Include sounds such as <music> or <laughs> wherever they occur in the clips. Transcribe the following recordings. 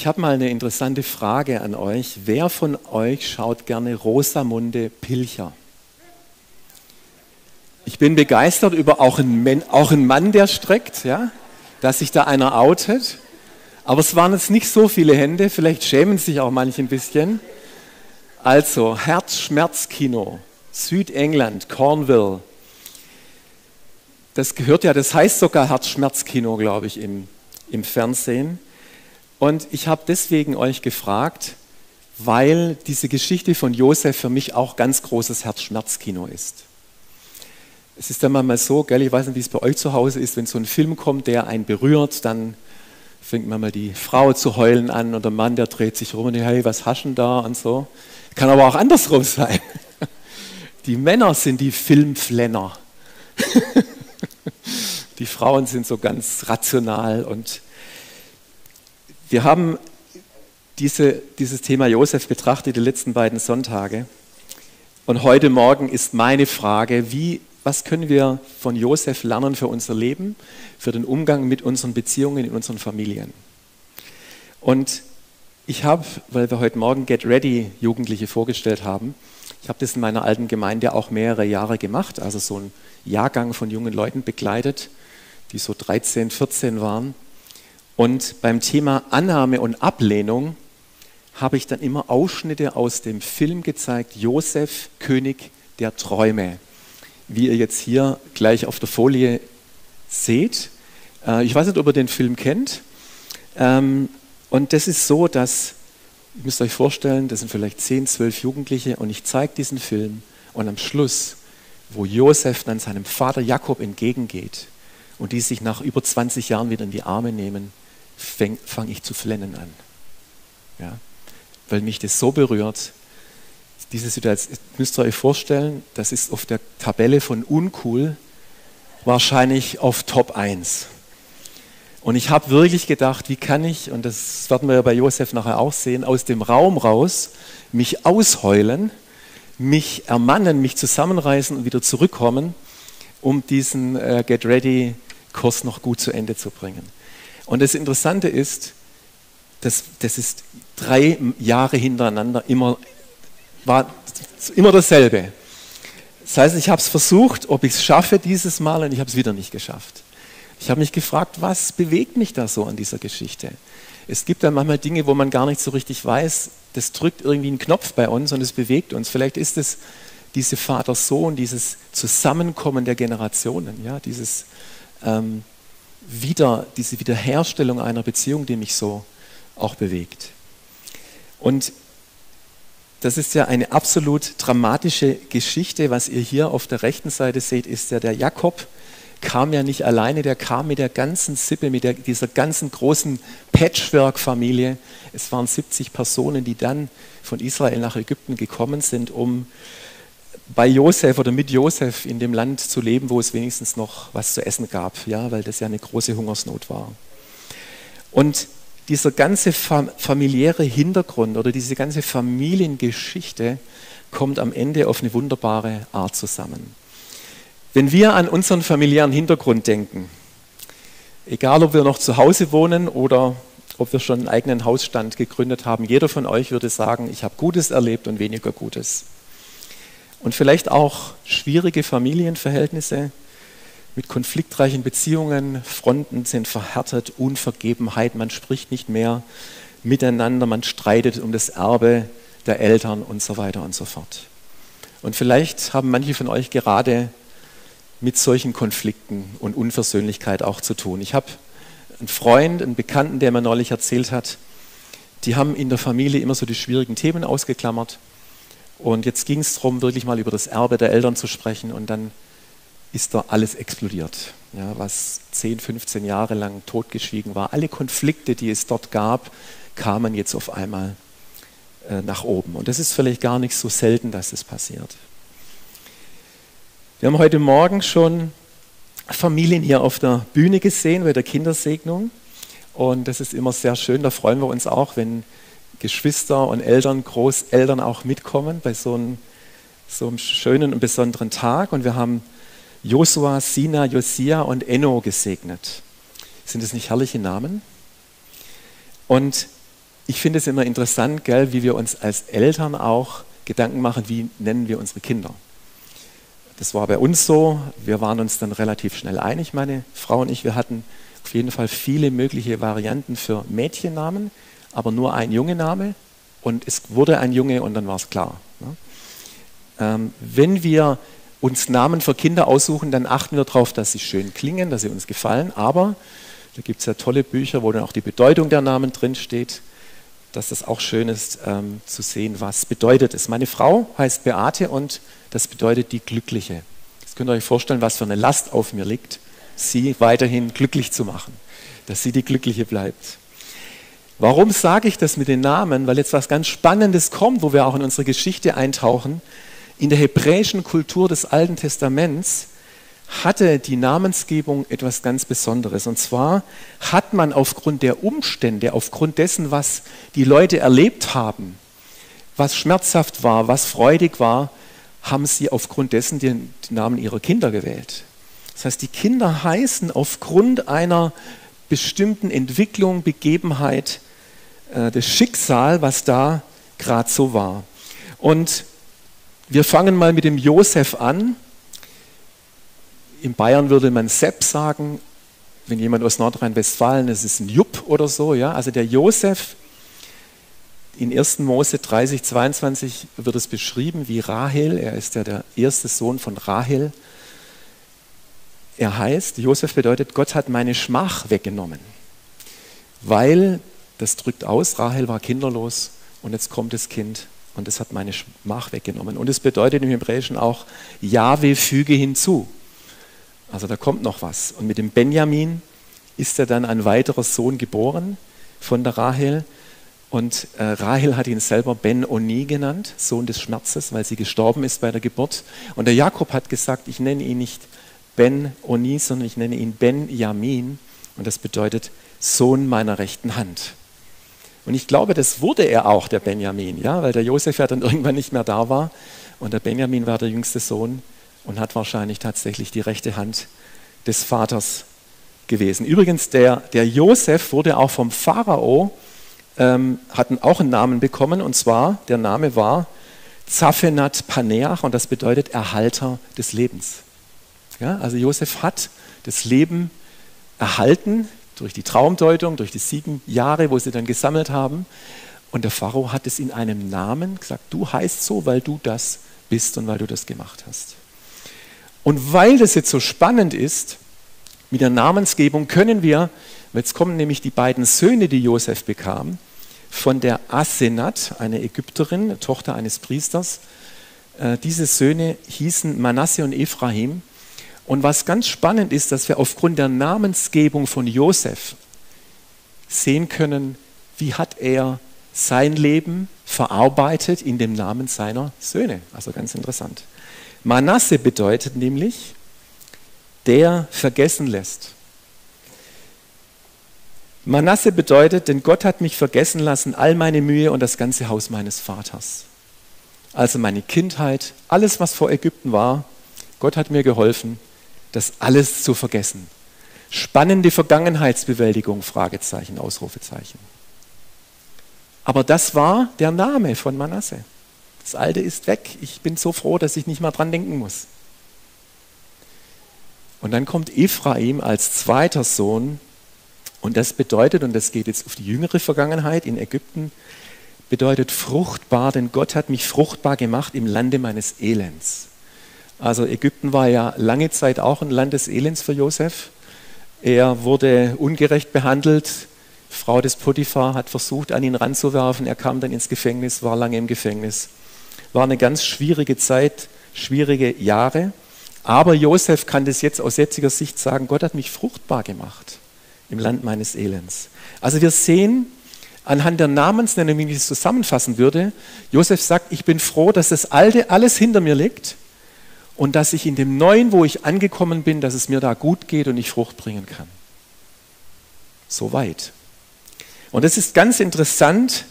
Ich habe mal eine interessante Frage an euch. Wer von euch schaut gerne Rosamunde Pilcher? Ich bin begeistert über auch einen, Mann, der streckt, ja, dass sich da einer outet. Aber es waren jetzt nicht so viele Hände, vielleicht schämen sich auch manche ein bisschen. Also, Herzschmerzkino, Südengland, Cornwall. Das gehört ja, das heißt sogar Herzschmerzkino, glaube ich, im, im Fernsehen. Und ich habe deswegen euch gefragt, weil diese Geschichte von Josef für mich auch ganz großes Herzschmerzkino ist. Es ist dann manchmal so, gell, ich weiß nicht, wie es bei euch zu Hause ist, wenn so ein Film kommt, der einen berührt, dann fängt manchmal die Frau zu heulen an und der Mann, der dreht sich rum und sagt, hey, was haschen da und so. Kann aber auch andersrum sein. <laughs> Die Männer sind die Filmflenner. <laughs> Die Frauen sind so ganz rational und wir haben diese, dieses Thema Josef betrachtet die letzten beiden Sonntage. Und heute Morgen ist meine Frage, wie, was können wir von Josef lernen für unser Leben, für den Umgang mit unseren Beziehungen in unseren Familien? Und ich habe, weil wir heute Morgen Get Ready Jugendliche vorgestellt haben, ich habe das in meiner alten Gemeinde auch mehrere Jahre gemacht, also so einen Jahrgang von jungen Leuten begleitet, die so 13, 14 waren. Und beim Thema Annahme und Ablehnung habe ich dann immer Ausschnitte aus dem Film gezeigt, Josef, König der Träume, wie ihr jetzt hier gleich auf der Folie seht. Äh, ich weiß nicht, ob ihr den Film kennt. Ähm, und das ist so, dass, ihr müsst euch vorstellen, das sind vielleicht 10, 12 Jugendliche und ich zeige diesen Film und am Schluss, wo Josef dann seinem Vater Jakob entgegengeht und die sich nach über 20 Jahren wieder in die Arme nehmen, fange ich zu flennen an. Ja? Weil mich das so berührt. Diese Situation, müsst ihr euch vorstellen, das ist auf der Tabelle von uncool wahrscheinlich auf Top 1. Und ich habe wirklich gedacht, wie kann ich, und das werden wir ja bei Josef nachher auch sehen, aus dem Raum raus mich ausheulen, mich ermannen, mich zusammenreißen und wieder zurückkommen, um diesen äh, Get Ready Kurs noch gut zu Ende zu bringen. Und das Interessante ist, dass das ist drei Jahre hintereinander immer, war immer dasselbe. Das heißt, ich habe es versucht, ob ich es schaffe dieses Mal und ich habe es wieder nicht geschafft. Ich habe mich gefragt, was bewegt mich da so an dieser Geschichte? Es gibt dann manchmal Dinge, wo man gar nicht so richtig weiß, das drückt irgendwie einen Knopf bei uns und es bewegt uns. Vielleicht ist es diese Vater-Sohn, dieses Zusammenkommen der Generationen, ja, dieses ähm, wieder, diese Wiederherstellung einer Beziehung, die mich so auch bewegt. Und das ist ja eine absolut dramatische Geschichte. Was ihr hier auf der rechten Seite seht, ist ja der Jakob kam ja nicht alleine, der kam mit der ganzen Sippe, mit der, dieser ganzen großen Patchwork-Familie. Es waren 70 Personen, die dann von Israel nach Ägypten gekommen sind, um bei Josef oder mit Josef in dem Land zu leben, wo es wenigstens noch was zu essen gab, ja, weil das ja eine große Hungersnot war. Und dieser ganze familiäre Hintergrund oder diese ganze Familiengeschichte kommt am Ende auf eine wunderbare Art zusammen. Wenn wir an unseren familiären Hintergrund denken, egal ob wir noch zu Hause wohnen oder ob wir schon einen eigenen Hausstand gegründet haben, jeder von euch würde sagen, ich habe Gutes erlebt und weniger Gutes und vielleicht auch schwierige Familienverhältnisse mit konfliktreichen Beziehungen, Fronten sind verhärtet, Unvergebenheit, man spricht nicht mehr miteinander, man streitet um das Erbe der Eltern und so weiter und so fort. Und vielleicht haben manche von euch gerade mit solchen Konflikten und Unversöhnlichkeit auch zu tun. Ich habe einen Freund, einen Bekannten, der mir neulich erzählt hat, die haben in der Familie immer so die schwierigen Themen ausgeklammert und jetzt ging es darum, wirklich mal über das Erbe der Eltern zu sprechen und dann ist da alles explodiert. Ja, was 10, 15 Jahre lang totgeschwiegen war. Alle Konflikte, die es dort gab, kamen jetzt auf einmal äh, nach oben. Und das ist vielleicht gar nicht so selten, dass es passiert. Wir haben heute Morgen schon Familien hier auf der Bühne gesehen bei der Kindersegnung. Und das ist immer sehr schön. Da freuen wir uns auch, wenn Geschwister und Eltern, Großeltern auch mitkommen bei so einem, so einem schönen und besonderen Tag. Und wir haben Josua, Sina, Josia und Enno gesegnet. Sind das nicht herrliche Namen? Und ich finde es immer interessant, gell, wie wir uns als Eltern auch Gedanken machen, wie nennen wir unsere Kinder. Das war bei uns so. Wir waren uns dann relativ schnell einig, meine Frau und ich. Wir hatten auf jeden Fall viele mögliche Varianten für Mädchennamen, aber nur ein Junge Name. Und es wurde ein Junge und dann war es klar. Ne? Ähm, wenn wir uns Namen für Kinder aussuchen, dann achten wir darauf, dass sie schön klingen, dass sie uns gefallen. Aber da gibt es ja tolle Bücher, wo dann auch die Bedeutung der Namen drinsteht, dass das auch schön ist ähm, zu sehen, was bedeutet es. Meine Frau heißt Beate und das bedeutet die Glückliche. Das könnt ihr euch vorstellen, was für eine Last auf mir liegt, sie weiterhin glücklich zu machen, dass sie die Glückliche bleibt. Warum sage ich das mit den Namen? Weil jetzt was ganz Spannendes kommt, wo wir auch in unsere Geschichte eintauchen. In der hebräischen Kultur des Alten Testaments hatte die Namensgebung etwas ganz Besonderes. Und zwar hat man aufgrund der Umstände, aufgrund dessen, was die Leute erlebt haben, was schmerzhaft war, was freudig war, haben sie aufgrund dessen den, Namen ihrer Kinder gewählt. Das heißt, die Kinder heißen aufgrund einer bestimmten Entwicklung, Begebenheit, äh, das Schicksal, was da gerade so war. Und wir fangen mal mit dem Josef an. In Bayern würde man Sepp sagen, wenn jemand aus Nordrhein-Westfalen, das ist ein Jupp oder so. Ja? Also der Josef, in 1. Mose 30, 22 wird es beschrieben wie Rahel. Er ist ja der erste Sohn von Rahel. Er heißt, Josef bedeutet, Gott hat meine Schmach weggenommen. Weil, das drückt aus, Rahel war kinderlos und jetzt kommt das Kind und es hat meine Schmach weggenommen. Und es bedeutet im Hebräischen auch, Jahwe füge hinzu. Also da kommt noch was. Und mit dem Benjamin ist er dann ein weiterer Sohn geboren von der Rahel. Und äh, Rahel hat ihn selber Ben-Oni genannt, Sohn des Schmerzes, weil sie gestorben ist bei der Geburt. Und der Jakob hat gesagt, ich nenne ihn nicht Ben-Oni, sondern ich nenne ihn Ben-Yamin. Und das bedeutet Sohn meiner rechten Hand. Und ich glaube, das wurde er auch, der Benjamin, ja, weil der Josef ja dann irgendwann nicht mehr da war. Und der Benjamin war der jüngste Sohn und hat wahrscheinlich tatsächlich die rechte Hand des Vaters gewesen. Übrigens, der, der Josef wurde auch vom Pharao, ähm, hatten auch einen Namen bekommen, und zwar, der Name war Zaphenat Paneach, und das bedeutet Erhalter des Lebens. Ja, also Josef hat das Leben erhalten durch die Traumdeutung, durch die sieben Jahre, wo sie dann gesammelt haben. Und der Pharao hat es in einem Namen gesagt, du heißt so, weil du das bist und weil du das gemacht hast. Und weil das jetzt so spannend ist, mit der Namensgebung können wir, jetzt kommen nämlich die beiden Söhne, die Josef bekam, von der Asenat, eine Ägypterin, Tochter eines Priesters. Äh, diese Söhne hießen Manasse und Ephraim. Und was ganz spannend ist, dass wir aufgrund der Namensgebung von Josef sehen können, wie hat er sein Leben verarbeitet in dem Namen seiner Söhne. Also ganz interessant. Manasse bedeutet nämlich, der vergessen lässt. Manasse bedeutet, denn Gott hat mich vergessen lassen, all meine Mühe und das ganze Haus meines Vaters. Also meine Kindheit, alles, was vor Ägypten war, Gott hat mir geholfen das alles zu vergessen. Spannende Vergangenheitsbewältigung, Fragezeichen, Ausrufezeichen. Aber das war der Name von Manasse. Das Alte ist weg. Ich bin so froh, dass ich nicht mal dran denken muss. Und dann kommt Ephraim als zweiter Sohn. Und das bedeutet, und das geht jetzt auf die jüngere Vergangenheit in Ägypten, bedeutet fruchtbar, denn Gott hat mich fruchtbar gemacht im Lande meines Elends. Also Ägypten war ja lange Zeit auch ein Land des Elends für Josef. Er wurde ungerecht behandelt. Frau des Potiphar hat versucht, an ihn ranzuwerfen. Er kam dann ins Gefängnis, war lange im Gefängnis. War eine ganz schwierige Zeit, schwierige Jahre. Aber Josef kann das jetzt aus jetziger Sicht sagen, Gott hat mich fruchtbar gemacht im Land meines Elends. Also wir sehen anhand der Namensnennung, wie ich es zusammenfassen würde, Josef sagt, ich bin froh, dass das Alte alles hinter mir liegt und dass ich in dem Neuen, wo ich angekommen bin, dass es mir da gut geht und ich Frucht bringen kann. So weit. Und es ist ganz interessant,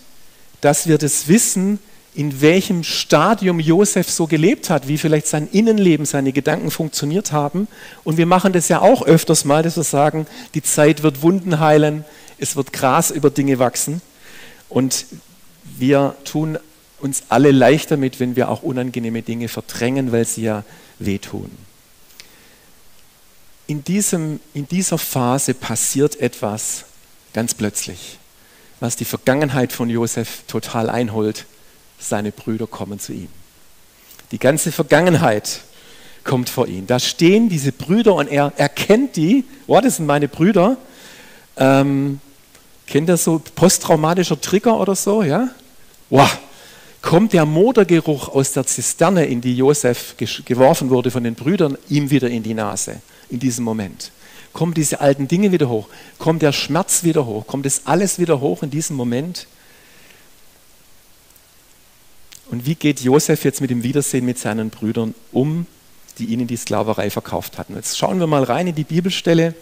dass wir das wissen, in welchem Stadium Josef so gelebt hat, wie vielleicht sein Innenleben, seine Gedanken funktioniert haben. Und wir machen das ja auch öfters mal, dass wir sagen, die Zeit wird Wunden heilen, es wird Gras über Dinge wachsen. Und wir tun uns alle leicht damit, wenn wir auch unangenehme Dinge verdrängen, weil sie ja wehtun. In, diesem, in dieser Phase passiert etwas ganz plötzlich, was die Vergangenheit von Josef total einholt. Seine Brüder kommen zu ihm. Die ganze Vergangenheit kommt vor ihn. Da stehen diese Brüder und er erkennt die. Oh, das sind meine Brüder. Ähm, kennt ihr so posttraumatischer Trigger oder so? Ja? Wow. Kommt der Modergeruch aus der Zisterne, in die Josef geworfen wurde von den Brüdern, ihm wieder in die Nase in diesem Moment? Kommen diese alten Dinge wieder hoch? Kommt der Schmerz wieder hoch? Kommt das alles wieder hoch in diesem Moment? Und wie geht Josef jetzt mit dem Wiedersehen mit seinen Brüdern um, die ihn in die Sklaverei verkauft hatten? Jetzt schauen wir mal rein in die Bibelstelle.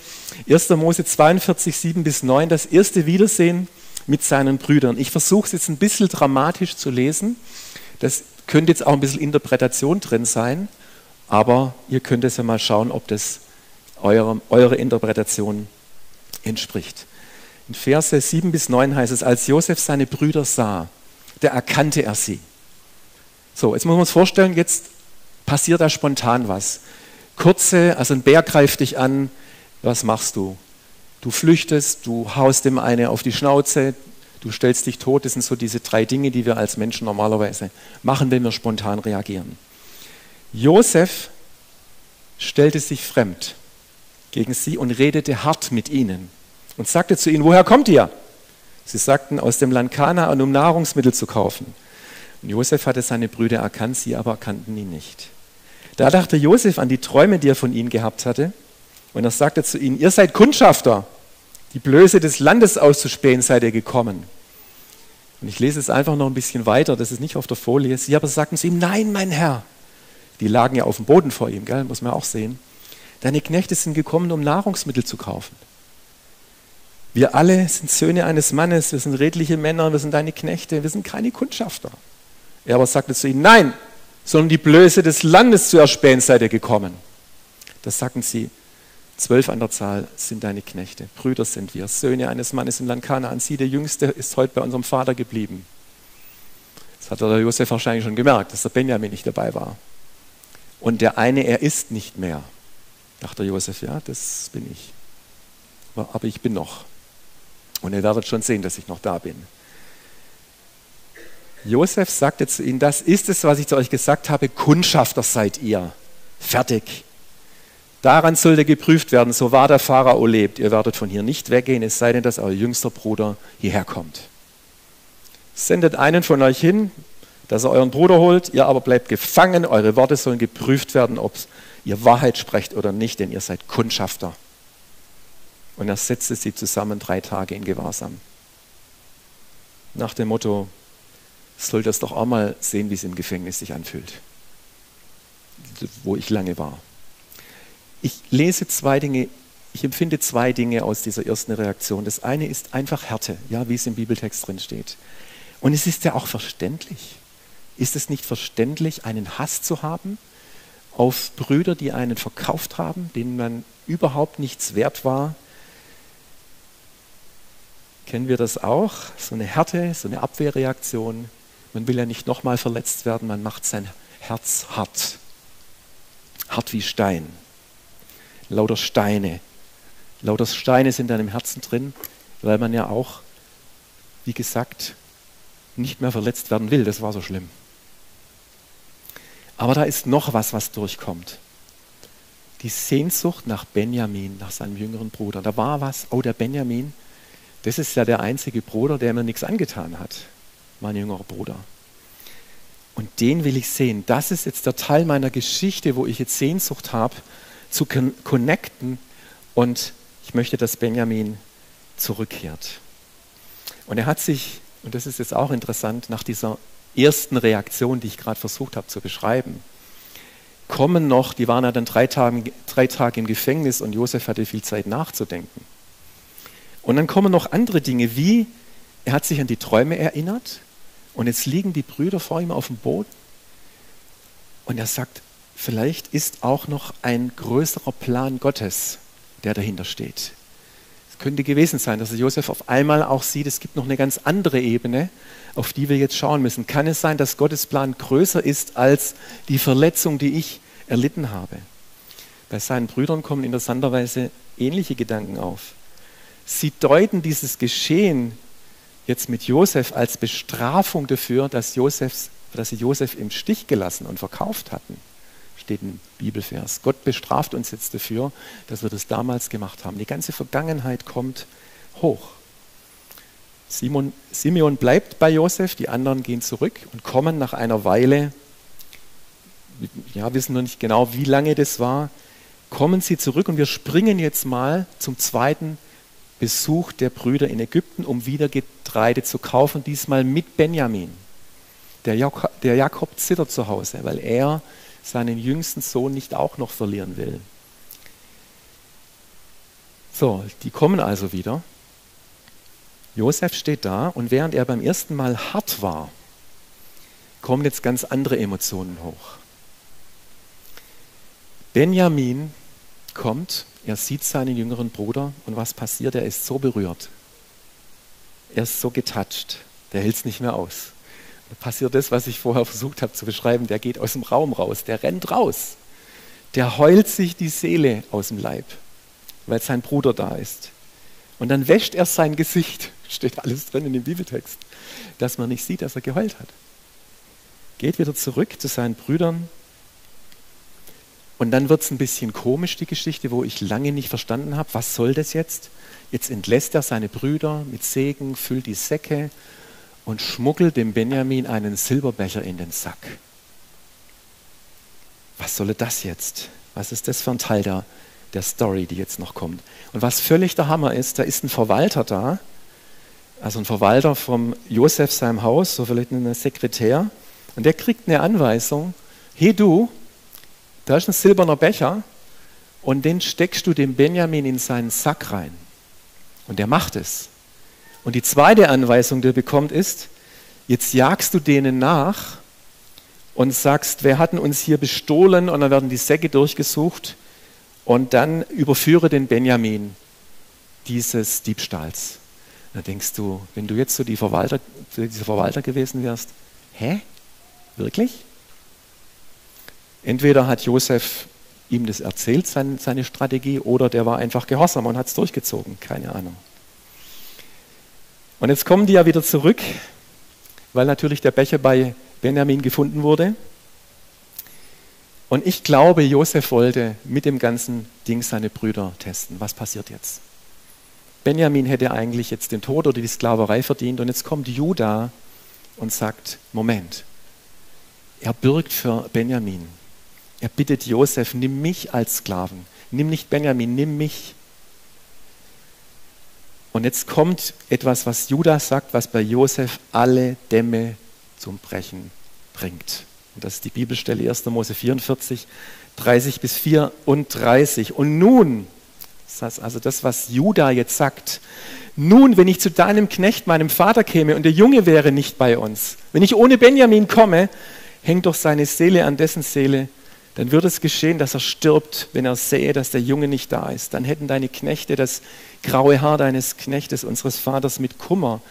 1. Mose 42, 7 bis 9, das erste Wiedersehen mit seinen Brüdern. Ich versuche es jetzt ein bisschen dramatisch zu lesen. Das könnte jetzt auch ein bisschen Interpretation drin sein, aber ihr könnt es ja mal schauen, ob das eure, eure Interpretation entspricht. In Verse 7 bis 9 heißt es, als Josef seine Brüder sah, da erkannte er sie. So, jetzt muss man uns vorstellen, jetzt passiert da spontan was. Kurze, also ein Bär greift dich an, was machst du? Du flüchtest, du haust dem eine auf die Schnauze, du stellst dich tot. Das sind so diese drei Dinge, die wir als Menschen normalerweise machen, wenn wir spontan reagieren. Josef stellte sich fremd gegen sie und redete hart mit ihnen und sagte zu ihnen, woher kommt ihr? Sie sagten, aus dem Land Kanaan, um Nahrungsmittel zu kaufen. Und Josef hatte seine Brüder erkannt, sie aber erkannten ihn nicht. Da dachte Josef an die Träume, die er von ihnen gehabt hatte. Und er sagte zu ihnen, ihr seid Kundschafter, die Blöße des Landes auszuspähen seid ihr gekommen. Und ich lese es einfach noch ein bisschen weiter, das ist nicht auf der Folie. Sie aber sagten zu ihm, nein, mein Herr. Die lagen ja auf dem Boden vor ihm, gell? muss man auch sehen. Deine Knechte sind gekommen, um Nahrungsmittel zu kaufen. Wir alle sind Söhne eines Mannes, wir sind redliche Männer, wir sind deine Knechte, wir sind keine Kundschafter. Er aber sagte zu ihnen, nein, sondern die Blöße des Landes zu erspähen seid ihr gekommen. Das sagten sie, zwölf an der Zahl sind deine Knechte, Brüder sind wir, Söhne eines Mannes im Land Kanaan. Sie, der Jüngste, ist heute bei unserem Vater geblieben. Das hat der Josef wahrscheinlich schon gemerkt, dass der Benjamin nicht dabei war. Und der eine, er ist nicht mehr. Dachte Josef, ja, das bin ich. Aber ich bin noch. Und ihr werdet schon sehen, dass ich noch da bin. Josef sagte zu ihnen, das ist es, was ich zu euch gesagt habe, Kundschafter seid ihr. Fertig. Daran sollte geprüft werden, so wahr der Pharao lebt. Ihr werdet von hier nicht weggehen, es sei denn, dass euer jüngster Bruder hierher kommt. Sendet einen von euch hin, dass er euren Bruder holt, ihr aber bleibt gefangen, eure Worte sollen geprüft werden, ob ihr Wahrheit sprecht oder nicht, denn ihr seid Kundschafter. Und er setzte sie zusammen drei Tage in Gewahrsam. Nach dem Motto, soll das doch auch mal sehen, wie es im Gefängnis sich anfühlt, wo ich lange war. Ich lese zwei Dinge, ich empfinde zwei Dinge aus dieser ersten Reaktion. Das eine ist einfach Härte, ja, wie es im Bibeltext drin steht. Und es ist ja auch verständlich. Ist es nicht verständlich, einen Hass zu haben auf Brüder, die einen verkauft haben, denen man überhaupt nichts wert war? Kennen wir das auch? So eine Härte, so eine Abwehrreaktion. Man will ja nicht nochmal verletzt werden, man macht sein Herz hart. Hart wie Stein. Lauter Steine. Lauter Steine sind dann im Herzen drin, weil man ja auch, wie gesagt, nicht mehr verletzt werden will. Das war so schlimm. Aber da ist noch was, was durchkommt. Die Sehnsucht nach Benjamin, nach seinem jüngeren Bruder. Da war was, oh, der Benjamin, das ist ja der einzige Bruder, der mir nichts angetan hat mein jüngerer Bruder. Und den will ich sehen. Das ist jetzt der Teil meiner Geschichte, wo ich jetzt Sehnsucht habe, zu connecten. Und ich möchte, dass Benjamin zurückkehrt. Und er hat sich, und das ist jetzt auch interessant, nach dieser ersten Reaktion, die ich gerade versucht habe zu beschreiben, kommen noch, die waren ja dann drei Tage, drei Tage im Gefängnis und Josef hatte viel Zeit nachzudenken. Und dann kommen noch andere Dinge, wie er hat sich an die Träume erinnert, und jetzt liegen die Brüder vor ihm auf dem Boden und er sagt, vielleicht ist auch noch ein größerer Plan Gottes, der dahinter steht. könnte gewesen sein, dass Josef auf einmal auch sieht, es gibt noch eine ganz andere Ebene, auf die wir jetzt schauen müssen. Kann es sein, dass Gottes Plan größer ist als die Verletzung, die ich erlitten habe? Bei seinen Brüdern kommen interessanterweise ähnliche Gedanken auf. Sie deuten dieses Geschehen jetzt mit Josef als Bestrafung dafür, dass, Josefs, dass sie Josef im Stich gelassen und verkauft hatten. Steht im Bibelvers. Gott bestraft uns jetzt dafür, dass wir das damals gemacht haben. Die ganze Vergangenheit kommt hoch. Simon, Simeon bleibt bei Josef, die anderen gehen zurück und kommen nach einer Weile, ja, wissen noch nicht genau, wie lange das war, kommen sie zurück und wir springen jetzt mal zum zweiten Besuch der Brüder in Ägypten, um wieder Getreide zu kaufen, diesmal mit Benjamin. Der Jakob, der Jakob zittert zu Hause, weil er seinen jüngsten Sohn nicht auch noch verlieren will. So, die kommen also wieder. Josef steht da und während er beim ersten Mal hart war, kommen jetzt ganz andere Emotionen hoch. Benjamin kommt, er sieht seinen jüngeren Bruder und was passiert? Er ist so berührt. Er ist so getatscht. Der hält es nicht mehr aus. Passiert das, was ich vorher versucht habe zu beschreiben. Der geht aus dem Raum raus, der rennt raus. Der heult sich die Seele aus dem Leib, weil sein Bruder da ist. Und dann wäscht er sein Gesicht, <laughs> steht alles drin in dem Bibeltext, dass man nicht sieht, dass er geheult hat. Geht wieder zurück zu seinen Brüdern und dann wird es ein bisschen komisch, die Geschichte, wo ich lange nicht verstanden habe, was soll das jetzt? Jetzt entlässt er seine Brüder mit Segen, füllt die Säcke und schmuggelt dem Benjamin einen Silberbecher in den Sack. Was soll das jetzt? Was ist das für ein Teil der, der Story, die jetzt noch kommt? Und was völlig der Hammer ist, da ist ein Verwalter da, also ein Verwalter vom Josef seinem Haus, so vielleicht ein Sekretär, und der kriegt eine Anweisung, hey du, da ist ein silberner Becher und den steckst du dem Benjamin in seinen Sack rein. Und der macht es. Und die zweite Anweisung, die er bekommt, ist, jetzt jagst du denen nach und sagst, wer hatten uns hier bestohlen? Und dann werden die Säcke durchgesucht und dann überführe den Benjamin dieses Diebstahls. Da denkst du, wenn du jetzt so die Verwalter, dieser Verwalter gewesen wärst, hä? Wirklich? Entweder hat Josef ihm das erzählt, seine Strategie, oder der war einfach gehorsam und hat es durchgezogen. Keine Ahnung. Und jetzt kommen die ja wieder zurück, weil natürlich der Becher bei Benjamin gefunden wurde. Und ich glaube, Josef wollte mit dem ganzen Ding seine Brüder testen. Was passiert jetzt? Benjamin hätte eigentlich jetzt den Tod oder die Sklaverei verdient und jetzt kommt Judah und sagt, Moment, er bürgt für Benjamin. Er bittet Josef, nimm mich als Sklaven. Nimm nicht Benjamin, nimm mich. Und jetzt kommt etwas, was Judas sagt, was bei Josef alle Dämme zum Brechen bringt. Und das ist die Bibelstelle 1. Mose 44, 30 bis 34. Und nun, das heißt also das, was Judah jetzt sagt, nun, wenn ich zu deinem Knecht, meinem Vater käme und der Junge wäre nicht bei uns, wenn ich ohne Benjamin komme, hängt doch seine Seele an dessen Seele dann würde es geschehen, dass er stirbt, wenn er sähe, dass der Junge nicht da ist. Dann hätten deine Knechte das graue Haar deines Knechtes, unseres Vaters, mit Kummer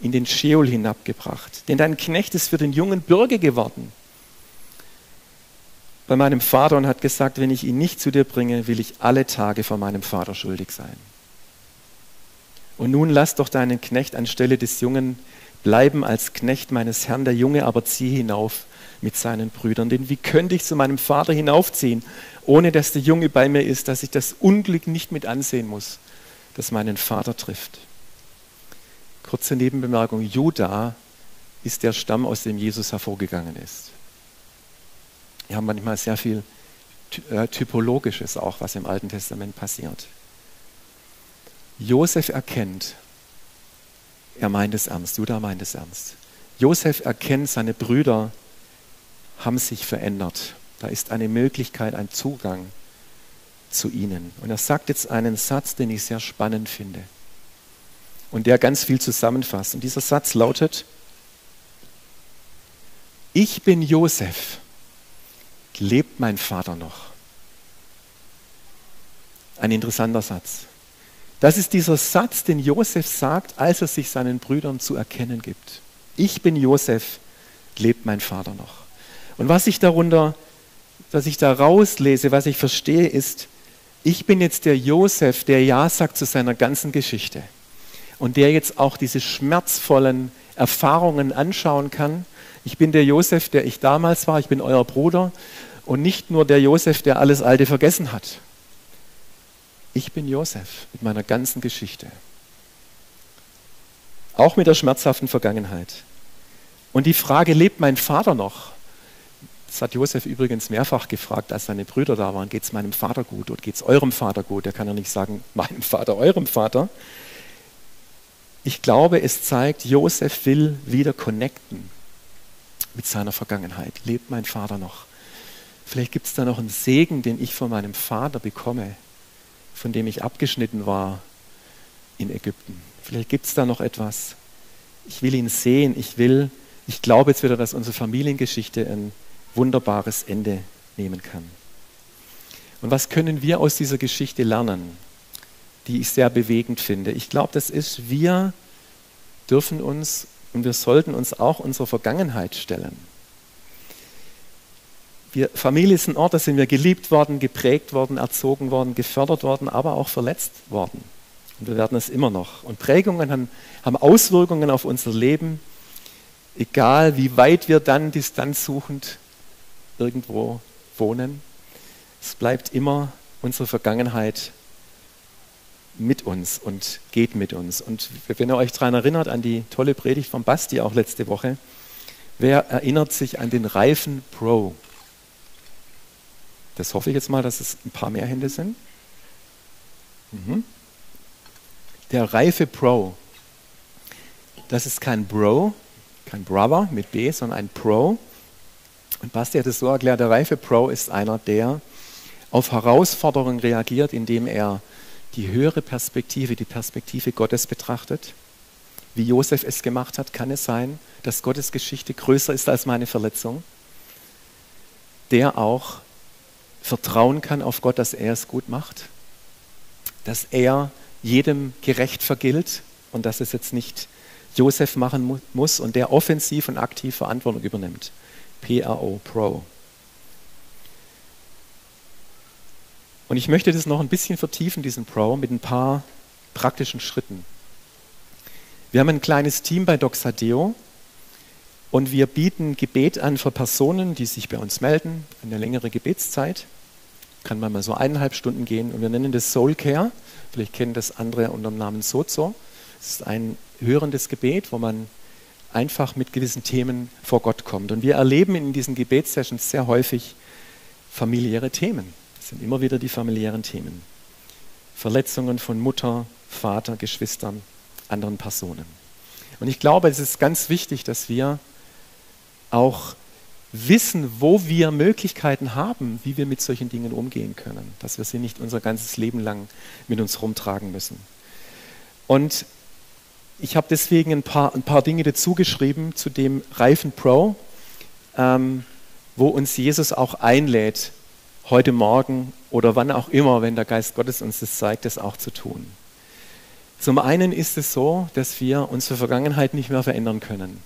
in den Scheol hinabgebracht. Denn dein Knecht ist für den Jungen Bürger geworden bei meinem Vater und hat gesagt, wenn ich ihn nicht zu dir bringe, will ich alle Tage vor meinem Vater schuldig sein. Und nun lass doch deinen Knecht anstelle des Jungen bleiben als Knecht meines Herrn, der Junge aber zieh hinauf mit seinen Brüdern. Denn wie könnte ich zu meinem Vater hinaufziehen, ohne dass der Junge bei mir ist, dass ich das Unglück nicht mit ansehen muss, das meinen Vater trifft. Kurze Nebenbemerkung, Juda ist der Stamm, aus dem Jesus hervorgegangen ist. Wir haben manchmal sehr viel äh, Typologisches auch, was im Alten Testament passiert. Josef erkennt, er meint es ernst, Judah meint es ernst. Josef erkennt, seine Brüder haben sich verändert. Da ist eine Möglichkeit, ein Zugang zu ihnen. Und er sagt jetzt einen Satz, den ich sehr spannend finde und der ganz viel zusammenfasst. Und dieser Satz lautet, ich bin Josef, lebt mein Vater noch? Ein interessanter Satz. Das ist dieser Satz, den Josef sagt, als er sich seinen Brüdern zu erkennen gibt. Ich bin Josef, lebt mein Vater noch. Und was ich darunter, was ich da rauslese, was ich verstehe, ist, ich bin jetzt der Josef, der Ja sagt zu seiner ganzen Geschichte und der jetzt auch diese schmerzvollen Erfahrungen anschauen kann. Ich bin der Josef, der ich damals war, ich bin euer Bruder und nicht nur der Josef, der alles Alte vergessen hat. Ich bin Josef mit meiner ganzen Geschichte. Auch mit der schmerzhaften Vergangenheit. Und die Frage, lebt mein Vater noch? Das hat Josef übrigens mehrfach gefragt, als seine Brüder da waren. Geht es meinem Vater gut oder geht es eurem Vater gut? Er kann ja nicht sagen, <laughs> meinem Vater, eurem Vater. Ich glaube, es zeigt, Josef will wieder connecten mit seiner Vergangenheit. Lebt mein Vater noch? Vielleicht gibt es da noch einen Segen, den ich von meinem Vater bekomme, von dem ich abgeschnitten war in Ägypten. Vielleicht gibt es da noch etwas. Ich will ihn sehen. Ich will, ich glaube jetzt wieder, dass unsere Familiengeschichte ein wunderbares Ende nehmen kann. Und was können wir aus dieser Geschichte lernen, die ich sehr bewegend finde? Ich glaube, das ist, wir dürfen uns und wir sollten uns auch unserer Vergangenheit stellen. Wir, Familie ist ein Ort, da sind wir geliebt worden, geprägt worden, erzogen worden, gefördert worden, aber auch verletzt worden. Und wir werden es immer noch. Und Prägungen haben, haben Auswirkungen auf unser Leben, egal wie weit wir dann distanzsuchend irgendwo wohnen. Es bleibt immer unsere Vergangenheit mit uns und geht mit uns. Und wenn ihr euch daran erinnert, an die tolle Predigt von Basti auch letzte Woche, wer erinnert sich an den Reifen Pro? Das hoffe ich jetzt mal, dass es ein paar mehr Hände sind. Mhm. Der Reife Pro. Das ist kein Bro, kein Brother mit B, sondern ein Pro. Und Basti hat es so erklärt, der Reife Pro ist einer, der auf Herausforderungen reagiert, indem er die höhere Perspektive, die Perspektive Gottes betrachtet. Wie Josef es gemacht hat, kann es sein, dass Gottes Geschichte größer ist als meine Verletzung. Der auch vertrauen kann auf Gott, dass er es gut macht, dass er jedem gerecht vergilt und dass es jetzt nicht Josef machen mu muss und der offensiv und aktiv Verantwortung übernimmt. PRO, Pro. Und ich möchte das noch ein bisschen vertiefen, diesen Pro, mit ein paar praktischen Schritten. Wir haben ein kleines Team bei Doxadeo und wir bieten Gebet an für Personen, die sich bei uns melden, eine längere Gebetszeit. Kann man mal so eineinhalb Stunden gehen und wir nennen das Soul Care. Vielleicht kennen das andere unter dem Namen Sozo. Es ist ein hörendes Gebet, wo man einfach mit gewissen Themen vor Gott kommt. Und wir erleben in diesen Gebetssessions sehr häufig familiäre Themen. Es sind immer wieder die familiären Themen. Verletzungen von Mutter, Vater, Geschwistern, anderen Personen. Und ich glaube, es ist ganz wichtig, dass wir auch wissen, wo wir Möglichkeiten haben, wie wir mit solchen Dingen umgehen können, dass wir sie nicht unser ganzes Leben lang mit uns rumtragen müssen. Und ich habe deswegen ein paar, ein paar Dinge dazu geschrieben zu dem Reifen Pro, ähm, wo uns Jesus auch einlädt, heute Morgen oder wann auch immer, wenn der Geist Gottes uns das zeigt, das auch zu tun. Zum einen ist es so, dass wir unsere Vergangenheit nicht mehr verändern können.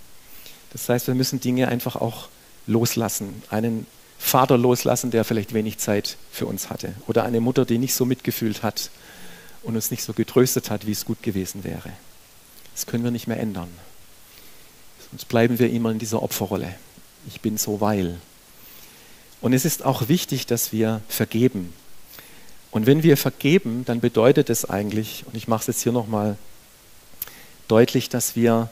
Das heißt, wir müssen Dinge einfach auch loslassen. Einen Vater loslassen, der vielleicht wenig Zeit für uns hatte. Oder eine Mutter, die nicht so mitgefühlt hat und uns nicht so getröstet hat, wie es gut gewesen wäre. Das können wir nicht mehr ändern. Sonst bleiben wir immer in dieser Opferrolle. Ich bin so weil. Und es ist auch wichtig, dass wir vergeben. Und wenn wir vergeben, dann bedeutet es eigentlich, und ich mache es jetzt hier nochmal deutlich, dass wir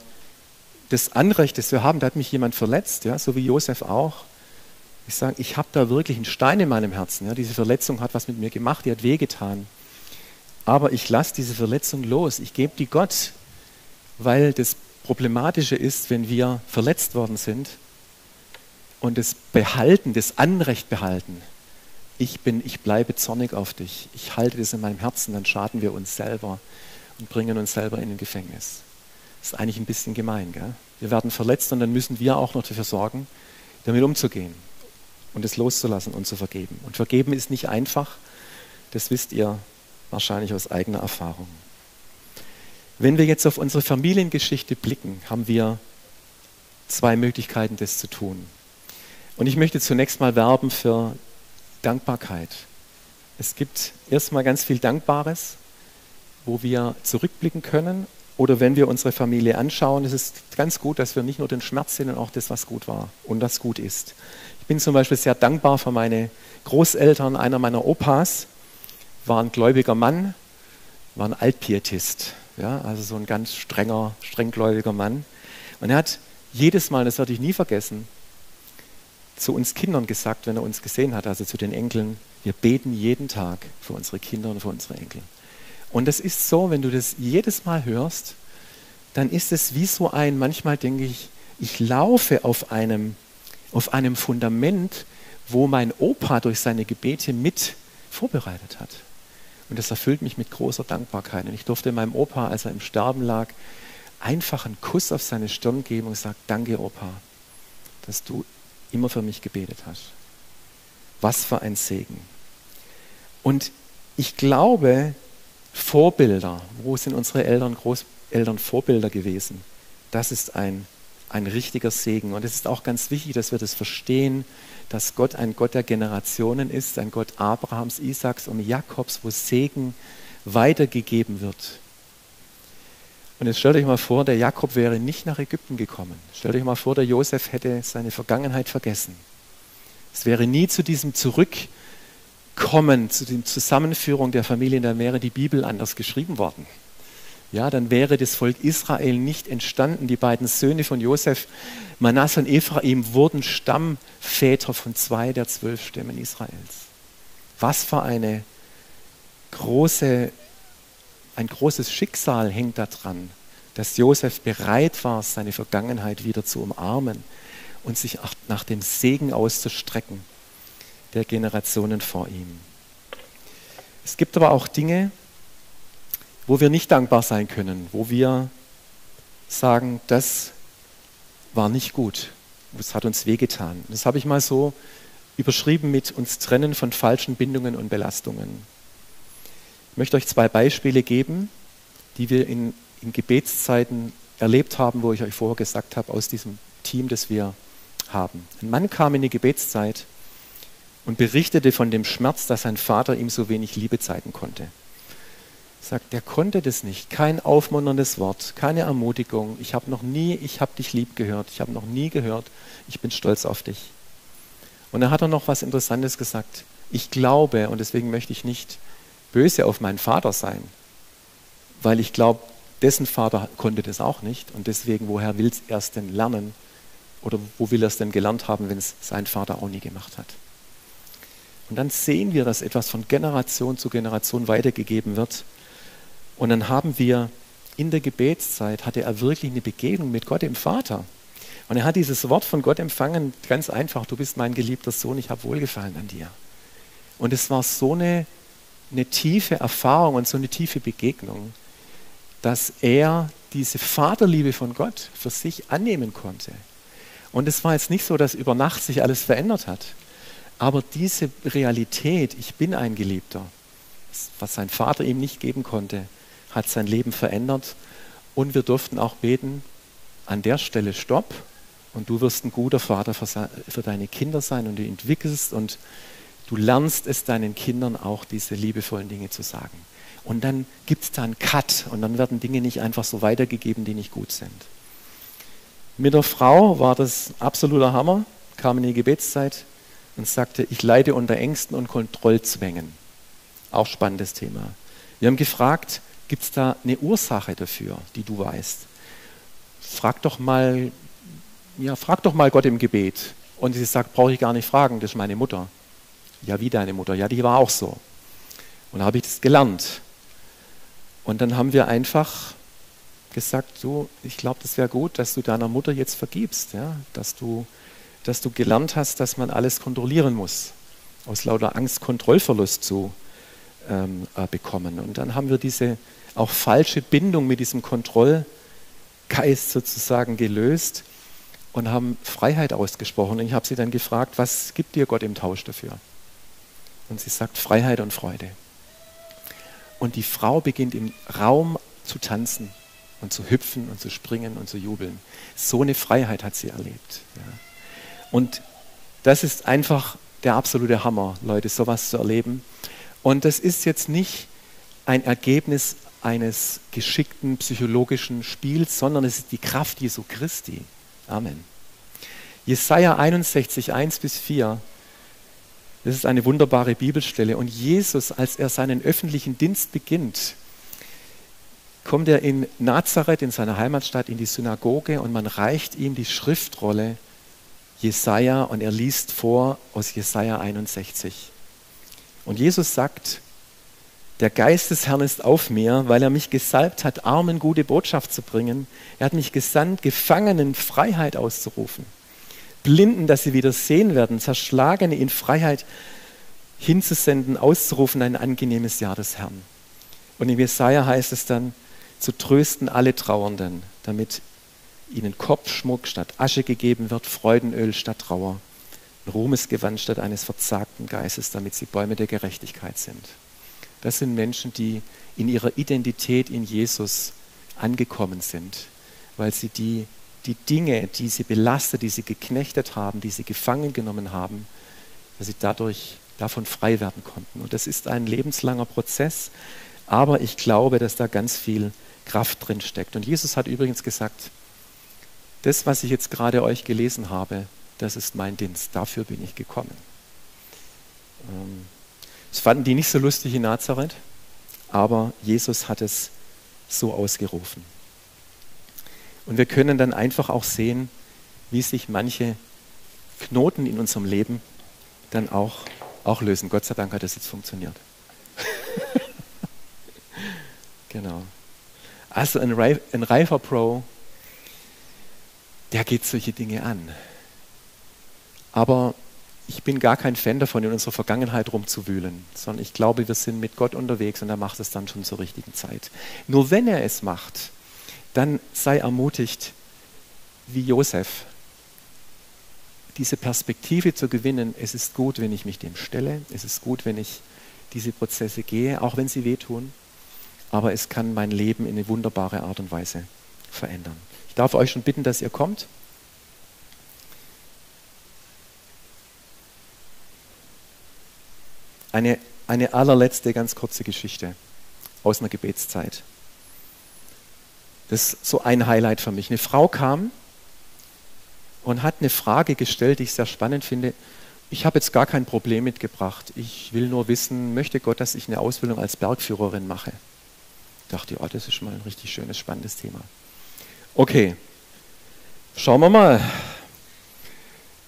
das Anrecht, das wir haben, da hat mich jemand verletzt, ja, so wie Josef auch. Ich sage, ich habe da wirklich einen Stein in meinem Herzen. Ja, diese Verletzung hat was mit mir gemacht, die hat wehgetan. Aber ich lasse diese Verletzung los. Ich gebe die Gott, weil das Problematische ist, wenn wir verletzt worden sind und das Behalten, das Anrecht behalten. Ich bin, ich bleibe zornig auf dich. Ich halte das in meinem Herzen, dann schaden wir uns selber und bringen uns selber in ein Gefängnis. Das ist eigentlich ein bisschen gemein. Gell? Wir werden verletzt und dann müssen wir auch noch dafür sorgen, damit umzugehen und es loszulassen und zu vergeben. Und vergeben ist nicht einfach, das wisst ihr wahrscheinlich aus eigener Erfahrung. Wenn wir jetzt auf unsere Familiengeschichte blicken, haben wir zwei Möglichkeiten, das zu tun. Und ich möchte zunächst mal werben für Dankbarkeit. Es gibt erstmal ganz viel Dankbares, wo wir zurückblicken können. Oder wenn wir unsere Familie anschauen, ist es ganz gut, dass wir nicht nur den Schmerz sehen, sondern auch das, was gut war und was gut ist. Ich bin zum Beispiel sehr dankbar für meine Großeltern. Einer meiner Opas war ein gläubiger Mann, war ein Altpietist, ja, also so ein ganz strenger, strenggläubiger Mann. Und er hat jedes Mal, das werde ich nie vergessen, zu uns Kindern gesagt, wenn er uns gesehen hat, also zu den Enkeln, wir beten jeden Tag für unsere Kinder und für unsere Enkel. Und das ist so, wenn du das jedes Mal hörst, dann ist es wie so ein, manchmal denke ich, ich laufe auf einem, auf einem Fundament, wo mein Opa durch seine Gebete mit vorbereitet hat. Und das erfüllt mich mit großer Dankbarkeit. Und ich durfte meinem Opa, als er im Sterben lag, einfach einen Kuss auf seine Stirn geben und sagen, danke Opa, dass du immer für mich gebetet hast. Was für ein Segen. Und ich glaube, Vorbilder, wo sind unsere Eltern, Großeltern Vorbilder gewesen? Das ist ein, ein richtiger Segen. Und es ist auch ganz wichtig, dass wir das verstehen, dass Gott ein Gott der Generationen ist, ein Gott Abrahams, Isaaks und Jakobs, wo Segen weitergegeben wird. Und jetzt stellt euch mal vor, der Jakob wäre nicht nach Ägypten gekommen. Stellt euch mal vor, der Josef hätte seine Vergangenheit vergessen. Es wäre nie zu diesem Zurückkommen, zu der Zusammenführung der Familien, dann wäre die Bibel anders geschrieben worden. Ja, dann wäre das Volk Israel nicht entstanden. Die beiden Söhne von Josef, Manasse und Ephraim, wurden Stammväter von zwei der zwölf Stämmen Israels. Was für eine große ein großes Schicksal hängt daran, dass Josef bereit war, seine Vergangenheit wieder zu umarmen und sich nach dem Segen auszustrecken der Generationen vor ihm. Es gibt aber auch Dinge, wo wir nicht dankbar sein können, wo wir sagen, das war nicht gut, es hat uns wehgetan. Das habe ich mal so überschrieben mit uns trennen von falschen Bindungen und Belastungen. Ich möchte euch zwei Beispiele geben, die wir in, in Gebetszeiten erlebt haben, wo ich euch vorher gesagt habe, aus diesem Team, das wir haben. Ein Mann kam in die Gebetszeit und berichtete von dem Schmerz, dass sein Vater ihm so wenig Liebe zeigen konnte. Er sagt, der konnte das nicht. Kein aufmunterndes Wort, keine Ermutigung. Ich habe noch nie, ich habe dich lieb gehört. Ich habe noch nie gehört, ich bin stolz auf dich. Und dann hat er noch was Interessantes gesagt. Ich glaube, und deswegen möchte ich nicht böse auf meinen Vater sein, weil ich glaube, dessen Vater konnte das auch nicht und deswegen, woher will er es denn lernen oder wo will er es denn gelernt haben, wenn es sein Vater auch nie gemacht hat. Und dann sehen wir, dass etwas von Generation zu Generation weitergegeben wird und dann haben wir in der Gebetszeit, hatte er wirklich eine Begegnung mit Gott dem Vater. Und er hat dieses Wort von Gott empfangen, ganz einfach, du bist mein geliebter Sohn, ich habe Wohlgefallen an dir. Und es war so eine eine tiefe Erfahrung und so eine tiefe Begegnung, dass er diese Vaterliebe von Gott für sich annehmen konnte. Und es war jetzt nicht so, dass über Nacht sich alles verändert hat, aber diese Realität, ich bin ein Geliebter, was sein Vater ihm nicht geben konnte, hat sein Leben verändert. Und wir durften auch beten, an der Stelle stopp und du wirst ein guter Vater für, deine Kinder sein und du entwickelst und Du lernst es deinen Kindern auch, diese liebevollen Dinge zu sagen. Und dann gibt es da einen Cut und dann werden Dinge nicht einfach so weitergegeben, die nicht gut sind. Mit der Frau war das absoluter Hammer, kam in die Gebetszeit und sagte, ich leide unter Ängsten und Kontrollzwängen. Auch spannendes Thema. Wir haben gefragt, gibt es da eine Ursache dafür, die du weißt? Frag doch mal, ja, frag doch mal Gott im Gebet. Und sie sagt, brauche ich gar nicht fragen, das ist meine Mutter. Ja, wie deine Mutter? Ja, die war auch so. Und da habe ich das gelernt. Und dann haben wir einfach gesagt, so, ich glaube, das wäre gut, dass du deiner Mutter jetzt vergibst, ja? dass, du, dass du gelernt hast, dass man alles kontrollieren muss, aus lauter Angst Kontrollverlust zu ähm, äh, bekommen. Und dann haben wir diese auch falsche Bindung mit diesem Kontrollgeist sozusagen gelöst und haben Freiheit ausgesprochen. Und ich habe sie dann gefragt, was gibt dir Gott im Tausch dafür? Und sie sagt Freiheit und Freude. Und die Frau beginnt im Raum zu tanzen. und zu hüpfen und zu springen und zu jubeln. So eine Freiheit hat sie erlebt. Ja. Und das ist einfach der absolute Hammer, Leute, sowas zu erleben. Und das ist jetzt nicht ein Ergebnis eines geschickten psychologischen Spiels, sondern es ist die Kraft Jesu Christi. Amen. Jesaja 61, 1 bis 4. Das ist eine wunderbare Bibelstelle. Und Jesus, als er seinen öffentlichen Dienst beginnt, kommt er in Nazareth, in seiner Heimatstadt, in die Synagoge und man reicht ihm die Schriftrolle Jesaja und er liest vor aus Jesaja 61. Und Jesus sagt, der Geist des Herrn ist auf mir, weil er mich gesalbt hat, Armen gute Botschaft zu bringen. Er hat mich gesandt, Gefangenen Freiheit auszurufen, Blinden, dass sie wieder sehen werden, Zerschlagene in Freiheit hinzusenden, auszurufen, ein angenehmes Jahr des Herrn. Und in Jesaja heißt es dann, zu trösten alle Trauernden, damit ihnen Kopfschmuck statt Asche gegeben wird, Freudenöl statt Trauer, Ruhmesgewand statt eines verzagten Geistes, damit sie Bäume der Gerechtigkeit sind. Das sind Menschen, die in ihrer Identität in Jesus angekommen sind, weil sie die, die Dinge, die sie belastet, die sie geknechtet haben, die sie gefangen genommen haben, dass sie dadurch davon frei werden konnten. Und das ist ein lebenslanger Prozess, aber ich glaube, dass da ganz viel Kraft drin steckt. Und Jesus hat übrigens gesagt, das, was ich jetzt gerade euch gelesen habe, das ist mein Dienst. Dafür bin ich gekommen. Ähm, das fanden die nicht so lustig in Nazareth, aber Jesus hat es so ausgerufen. Und wir können dann einfach auch sehen, wie sich manche Knoten in unserem Leben dann auch, auch lösen. Gott sei Dank hat das jetzt funktioniert. <laughs> genau. Also ein, ein reifer Pro, der geht solche Dinge an. Aber ich bin gar kein Fan davon, in unserer Vergangenheit rumzuwühlen, sondern ich glaube, wir sind mit Gott unterwegs und er macht es dann schon zur richtigen Zeit. Nur wenn er es macht, dann sei ermutigt, wie Josef, diese Perspektive zu gewinnen. Es ist gut, wenn ich mich dem stelle. Es ist gut, wenn ich diese Prozesse gehe, auch wenn sie wehtun. Aber es kann mein Leben in eine wunderbare Art und Weise verändern. Ich darf euch schon bitten, dass ihr kommt. Eine, eine allerletzte ganz kurze Geschichte aus einer Gebetszeit. Das ist so ein Highlight für mich. Eine Frau kam und hat eine Frage gestellt, die ich sehr spannend finde. Ich habe jetzt gar kein Problem mitgebracht. Ich will nur wissen, möchte Gott, dass ich eine Ausbildung als Bergführerin mache? Ich dachte, ja, das ist schon mal ein richtig schönes, spannendes Thema. Okay, schauen wir mal.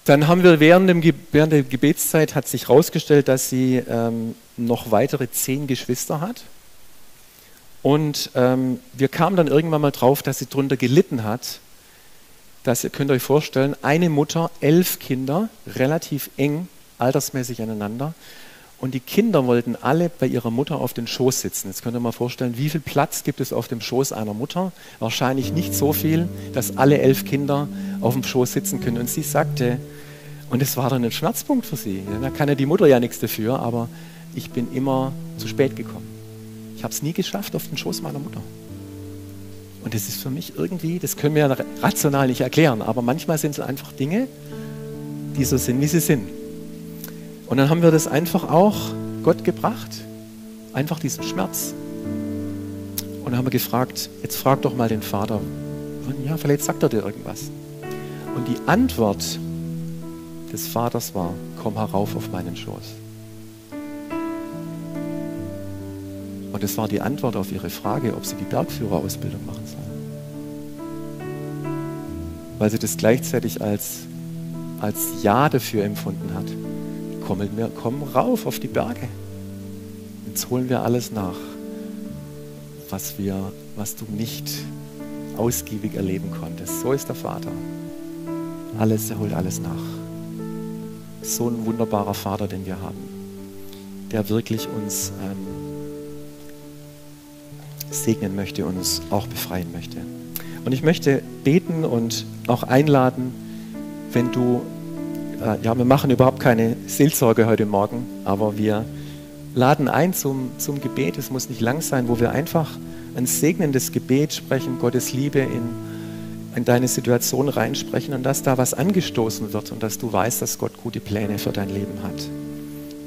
Dann haben wir während, dem, während der Gebetszeit hat sich herausgestellt, dass sie ähm, noch weitere zehn Geschwister hat. Und ähm, wir kamen dann irgendwann mal drauf, dass sie darunter gelitten hat, dass ihr könnt euch vorstellen, eine Mutter, elf Kinder, relativ eng altersmäßig aneinander. Und die Kinder wollten alle bei ihrer Mutter auf den Schoß sitzen. Jetzt könnt ihr mal vorstellen, wie viel Platz gibt es auf dem Schoß einer Mutter? Wahrscheinlich nicht so viel, dass alle elf Kinder auf dem Schoß sitzen können. Und sie sagte, und es war dann ein Schmerzpunkt für sie. Da kann ja die Mutter ja nichts dafür, aber ich bin immer zu spät gekommen. Ich habe es nie geschafft auf den Schoß meiner Mutter. Und das ist für mich irgendwie, das können wir ja rational nicht erklären, aber manchmal sind es einfach Dinge, die so sind, wie sie sind. Und dann haben wir das einfach auch Gott gebracht. Einfach diesen Schmerz. Und dann haben wir gefragt, jetzt frag doch mal den Vater. Und ja, vielleicht sagt er dir irgendwas. Und die Antwort des Vaters war, komm herauf auf meinen Schoß. Und es war die Antwort auf ihre Frage, ob sie die Bergführerausbildung machen soll. Weil sie das gleichzeitig als, als Ja dafür empfunden hat. Komm, wir, komm rauf auf die Berge. Jetzt holen wir alles nach, was, wir, was du nicht ausgiebig erleben konntest. So ist der Vater. Alles, er holt alles nach so ein wunderbarer Vater, den wir haben, der wirklich uns ähm, segnen möchte und uns auch befreien möchte. Und ich möchte beten und auch einladen, wenn du, ja, wir machen überhaupt keine Seelsorge heute Morgen, aber wir laden ein zum, zum Gebet. Es muss nicht lang sein, wo wir einfach ein segnendes Gebet sprechen, Gottes Liebe in, in deine Situation reinsprechen und dass da was angestoßen wird und dass du weißt, dass Gott gute Pläne für dein Leben hat.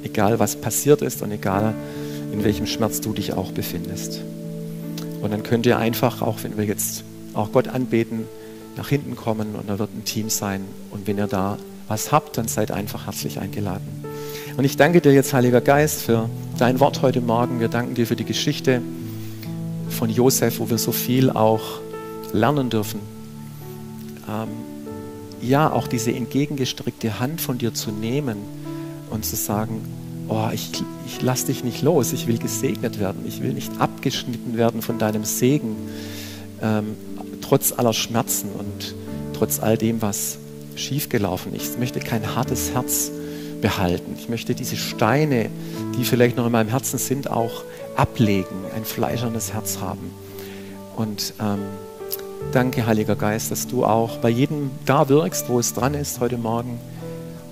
Egal was passiert ist und egal in welchem Schmerz du dich auch befindest. Und dann könnt ihr einfach, auch wenn wir jetzt auch Gott anbeten, nach hinten kommen und da wird ein Team sein. Und wenn ihr da was habt, dann seid einfach herzlich eingeladen. Und ich danke dir jetzt, Heiliger Geist, für dein Wort heute Morgen. Wir danken dir für die Geschichte von Josef, wo wir so viel auch lernen dürfen. Ähm, ja, auch diese entgegengestrickte Hand von dir zu nehmen und zu sagen, oh, ich, ich lass dich nicht los, ich will gesegnet werden, ich will nicht abgeschnitten werden von deinem Segen, ähm, trotz aller Schmerzen und trotz all dem, was schiefgelaufen ist. Ich möchte kein hartes Herz behalten. Ich möchte diese Steine, die vielleicht noch in meinem Herzen sind, auch ablegen, ein fleischernes Herz haben. Und ähm, danke, Heiliger Geist, dass du auch bei jedem da wirkst, wo es dran ist heute Morgen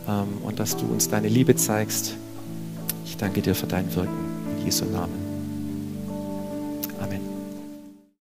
ähm, und dass du uns deine Liebe zeigst. Ich danke dir für dein Wirken. In Jesu Namen. Amen.